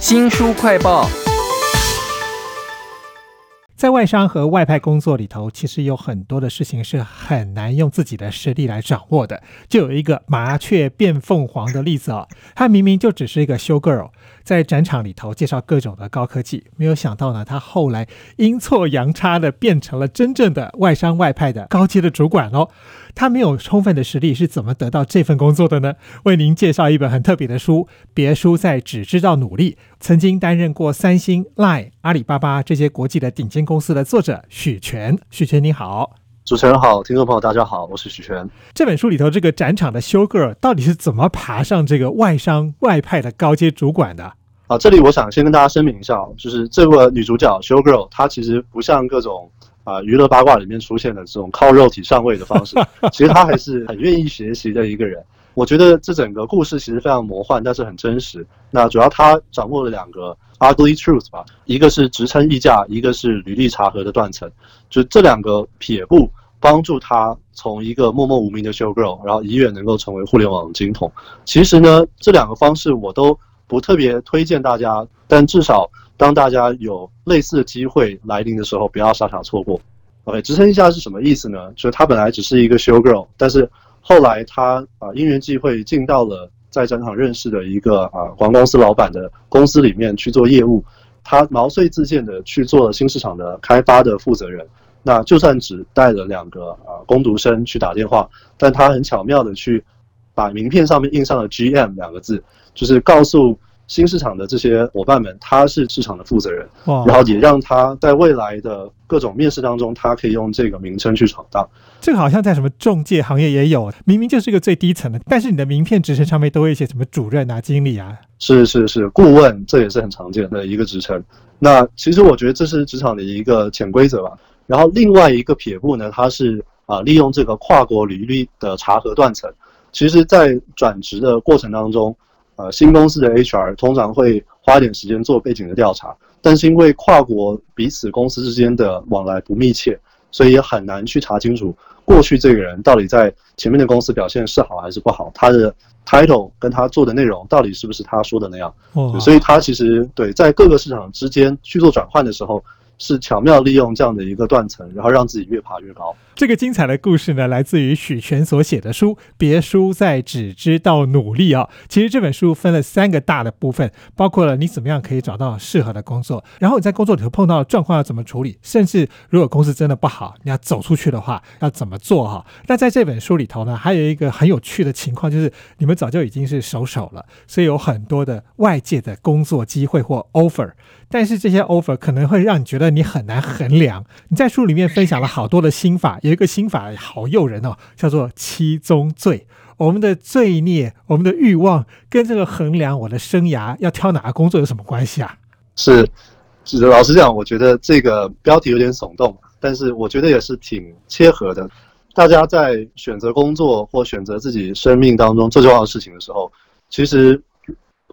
新书快报。在外商和外派工作里头，其实有很多的事情是很难用自己的实力来掌握的。就有一个麻雀变凤凰的例子哦，他明明就只是一个修 girl，在展场里头介绍各种的高科技，没有想到呢，他后来阴错阳差的变成了真正的外商外派的高阶的主管哦。他没有充分的实力，是怎么得到这份工作的呢？为您介绍一本很特别的书，别输在只知道努力。曾经担任过三星、Line、阿里巴巴这些国际的顶尖公司的作者许全。许全你好，主持人好，听众朋友大家好，我是许全。这本书里头这个展场的修 girl 到底是怎么爬上这个外商外派的高阶主管的？啊，这里我想先跟大家声明一下，就是这个女主角修 girl 她其实不像各种。啊，娱乐八卦里面出现的这种靠肉体上位的方式，其实他还是很愿意学习的一个人。我觉得这整个故事其实非常魔幻，但是很真实。那主要他掌握了两个 ugly truth 吧，一个是职称溢价，一个是履历查核的断层。就这两个撇步，帮助他从一个默默无名的 show girl，然后一跃能够成为互联网金童。其实呢，这两个方式我都不特别推荐大家，但至少。当大家有类似的机会来临的时候，不要傻傻错过。OK，支撑一下是什么意思呢？就是他本来只是一个 show girl，但是后来他啊因缘际会进到了在展场认识的一个啊广告公司老板的公司里面去做业务。他毛遂自荐的去做了新市场的开发的负责人。那就算只带了两个啊攻读生去打电话，但他很巧妙的去把名片上面印上了 GM 两个字，就是告诉。新市场的这些伙伴们，他是市场的负责人，然后也让他在未来的各种面试当中，他可以用这个名称去闯荡。这个好像在什么中介行业也有，明明就是一个最低层的，但是你的名片职称上面都会写什么主任啊、经理啊。是是是，顾问这也是很常见的一个职称。那其实我觉得这是职场的一个潜规则吧。然后另外一个撇步呢，它是啊利用这个跨国履历的查核断层，其实在转职的过程当中。呃，新公司的 HR 通常会花点时间做背景的调查，但是因为跨国彼此公司之间的往来不密切，所以也很难去查清楚过去这个人到底在前面的公司表现是好还是不好，他的 title 跟他做的内容到底是不是他说的那样。哦，所以他其实对在各个市场之间去做转换的时候。是巧妙利用这样的一个断层，然后让自己越爬越高。这个精彩的故事呢，来自于许权所写的书《别输在只知道努力》啊。其实这本书分了三个大的部分，包括了你怎么样可以找到适合的工作，然后你在工作里头碰到状况要怎么处理，甚至如果公司真的不好，你要走出去的话要怎么做哈。那在这本书里头呢，还有一个很有趣的情况，就是你们早就已经是熟手了，所以有很多的外界的工作机会或 offer，但是这些 offer 可能会让你觉得。你很难衡量。你在书里面分享了好多的心法，有一个心法好诱人哦，叫做七宗罪。我们的罪孽，我们的欲望，跟这个衡量我的生涯要挑哪个工作有什么关系啊？是，是老实讲，我觉得这个标题有点耸动，但是我觉得也是挺切合的。大家在选择工作或选择自己生命当中最重要的事情的时候，其实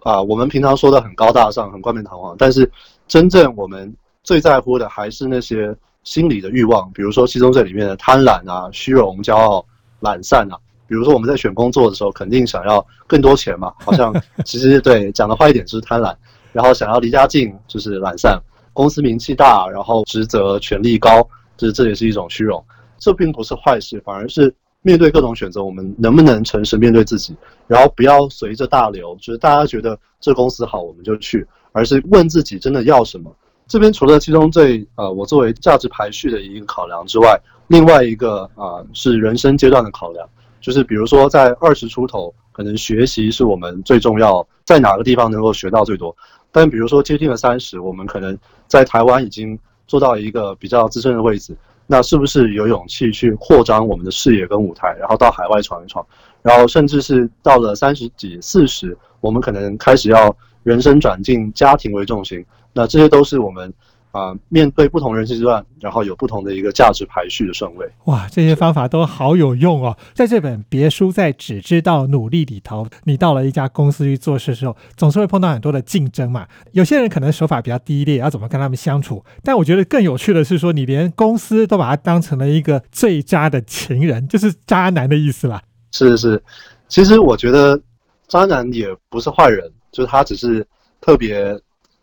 啊，我们平常说的很高大上、很冠冕堂皇，但是真正我们。最在乎的还是那些心理的欲望，比如说七宗罪里面的贪婪啊、虚荣、骄傲、懒散啊。比如说我们在选工作的时候，肯定想要更多钱嘛，好像其实对讲的坏一点就是贪婪，然后想要离家近就是懒散，公司名气大，然后职责权力高，这这也是一种虚荣。这并不是坏事，反而是面对各种选择，我们能不能诚实面对自己，然后不要随着大流，就是大家觉得这公司好我们就去，而是问自己真的要什么。这边除了其中最呃，我作为价值排序的一个考量之外，另外一个啊是人生阶段的考量，就是比如说在二十出头，可能学习是我们最重要，在哪个地方能够学到最多。但比如说接近了三十，我们可能在台湾已经做到一个比较资深的位置，那是不是有勇气去扩张我们的视野跟舞台，然后到海外闯一闯？然后甚至是到了三十几、四十，我们可能开始要人生转进家庭为重心。那这些都是我们啊，面对不同人生阶段，然后有不同的一个价值排序的顺位。哇，这些方法都好有用哦！在这本《别输在只知道努力》里头，你到了一家公司去做事的时候，总是会碰到很多的竞争嘛。有些人可能手法比较低劣，要怎么跟他们相处？但我觉得更有趣的是说，你连公司都把它当成了一个最渣的情人，就是渣男的意思啦。是是，其实我觉得渣男也不是坏人，就是他只是特别。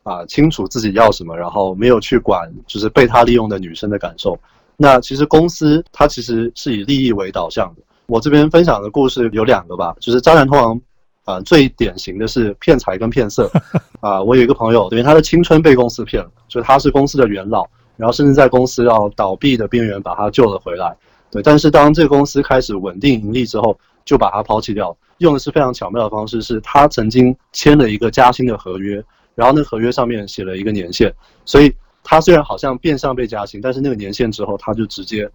啊清楚自己要什么，然后没有去管就是被他利用的女生的感受。那其实公司它其实是以利益为导向的。我这边分享的故事有两个吧，就是渣男通常啊最典型的是骗财跟骗色 啊。我有一个朋友，等于他的青春被公司骗了，所以他是公司的元老，然后甚至在公司要倒闭的边缘把他救了回来。对，但是当这个公司开始稳定盈利之后，就把他抛弃掉，用的是非常巧妙的方式，是他曾经签了一个加薪的合约，然后那合约上面写了一个年限，所以。他虽然好像变相被加薪，但是那个年限之后，他就直接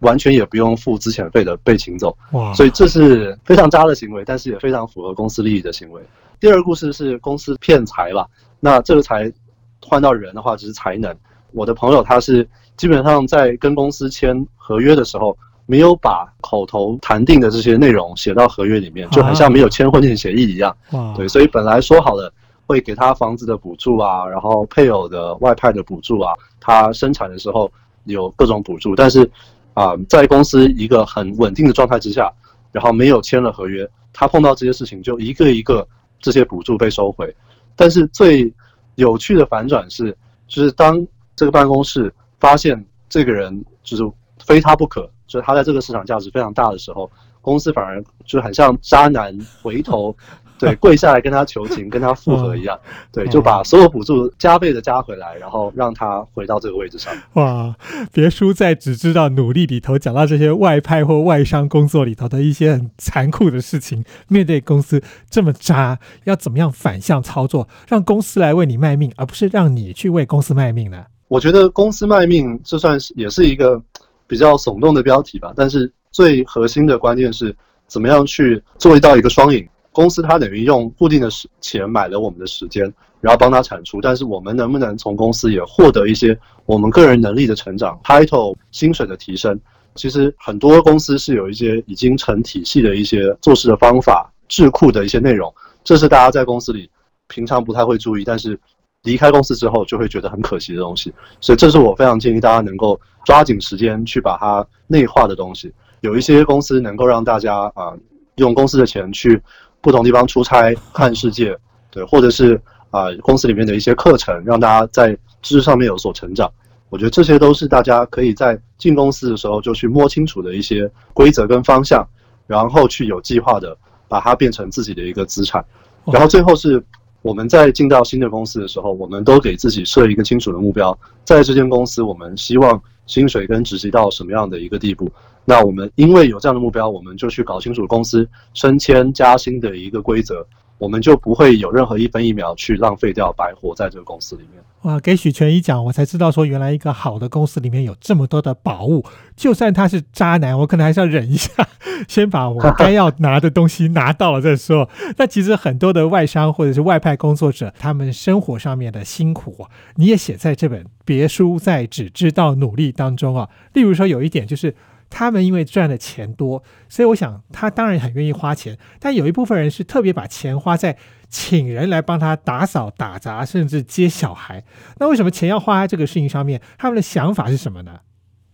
完全也不用付资遣费的被请走。哇！所以这是非常渣的行为，但是也非常符合公司利益的行为。第二个故事是公司骗财了？那这个财换到人的话，只是才能。我的朋友他是基本上在跟公司签合约的时候，没有把口头谈定的这些内容写到合约里面，就很像没有签婚前协议一样。啊！对，所以本来说好了。会给他房子的补助啊，然后配偶的外派的补助啊，他生产的时候有各种补助，但是啊，在公司一个很稳定的状态之下，然后没有签了合约，他碰到这些事情就一个一个这些补助被收回。但是最有趣的反转是，就是当这个办公室发现这个人就是非他不可，就是他在这个市场价值非常大的时候，公司反而就很像渣男回头。对，跪下来跟他求情，跟他复合一样，对，就把所有补助加倍的加回来，然后让他回到这个位置上。哇，别输在只知道努力里头，讲到这些外派或外商工作里头的一些很残酷的事情。面对公司这么渣，要怎么样反向操作，让公司来为你卖命，而不是让你去为公司卖命呢？我觉得公司卖命，这算是也是一个比较耸动的标题吧。但是最核心的关键是，怎么样去做到一个双赢。公司它等于用固定的时钱买了我们的时间，然后帮他产出，但是我们能不能从公司也获得一些我们个人能力的成长，title 薪水的提升？其实很多公司是有一些已经成体系的一些做事的方法、智库的一些内容，这是大家在公司里平常不太会注意，但是离开公司之后就会觉得很可惜的东西。所以这是我非常建议大家能够抓紧时间去把它内化的东西。有一些公司能够让大家啊用公司的钱去。不同地方出差看世界，对，或者是啊公司里面的一些课程，让大家在知识上面有所成长。我觉得这些都是大家可以在进公司的时候就去摸清楚的一些规则跟方向，然后去有计划的把它变成自己的一个资产。然后最后是我们在进到新的公司的时候，我们都给自己设一个清楚的目标，在这间公司我们希望薪水跟职级到什么样的一个地步。那我们因为有这样的目标，我们就去搞清楚公司升迁加薪的一个规则，我们就不会有任何一分一秒去浪费掉、白活在这个公司里面。哇，给许全一讲，我才知道说原来一个好的公司里面有这么多的宝物，就算他是渣男，我可能还是要忍一下，先把我该要拿的东西拿到了再说。那其实很多的外商或者是外派工作者，他们生活上面的辛苦，你也写在这本《别输在只知道努力》当中啊。例如说有一点就是。他们因为赚的钱多，所以我想他当然很愿意花钱。但有一部分人是特别把钱花在请人来帮他打扫、打杂，甚至接小孩。那为什么钱要花在这个事情上面？他们的想法是什么呢？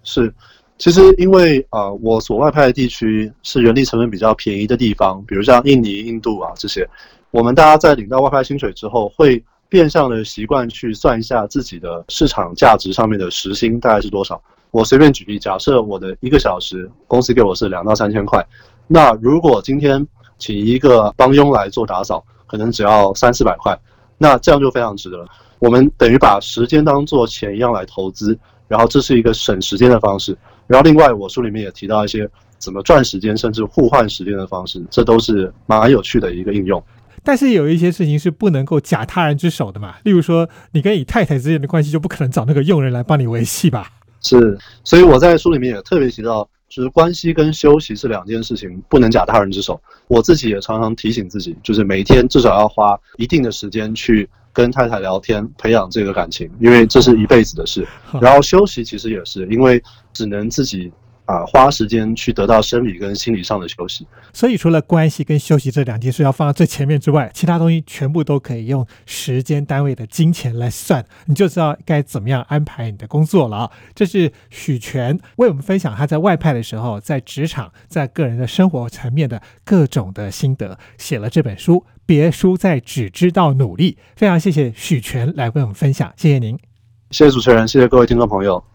是，其实因为啊，我所外派的地区是人力成本比较便宜的地方，比如像印尼、印度啊这些。我们大家在领到外派薪水之后，会变相的习惯去算一下自己的市场价值上面的时薪大概是多少。我随便举例，假设我的一个小时公司给我是两到三千块，那如果今天请一个帮佣来做打扫，可能只要三四百块，那这样就非常值得了。我们等于把时间当做钱一样来投资，然后这是一个省时间的方式。然后另外，我书里面也提到一些怎么赚时间，甚至互换时间的方式，这都是蛮有趣的一个应用。但是有一些事情是不能够假他人之手的嘛，例如说你跟你太太之间的关系就不可能找那个佣人来帮你维系吧。是，所以我在书里面也特别提到，就是关系跟休息是两件事情，不能假他人之手。我自己也常常提醒自己，就是每天至少要花一定的时间去跟太太聊天，培养这个感情，因为这是一辈子的事。然后休息其实也是，因为只能自己啊花时间去得到生理跟心理上的休息。所以除了关系跟休息这两件事要放到最前面之外，其他东西全部都可以用时间单位的金钱来算，你就知道该怎么样安排你的工作了啊。这是许权为我们分享他在外派的时候，在职场、在个人的生活层面的各种的心得，写了这本书《别输在只知道努力》。非常谢谢许权来为我们分享，谢谢您，谢谢主持人，谢谢各位听众朋友。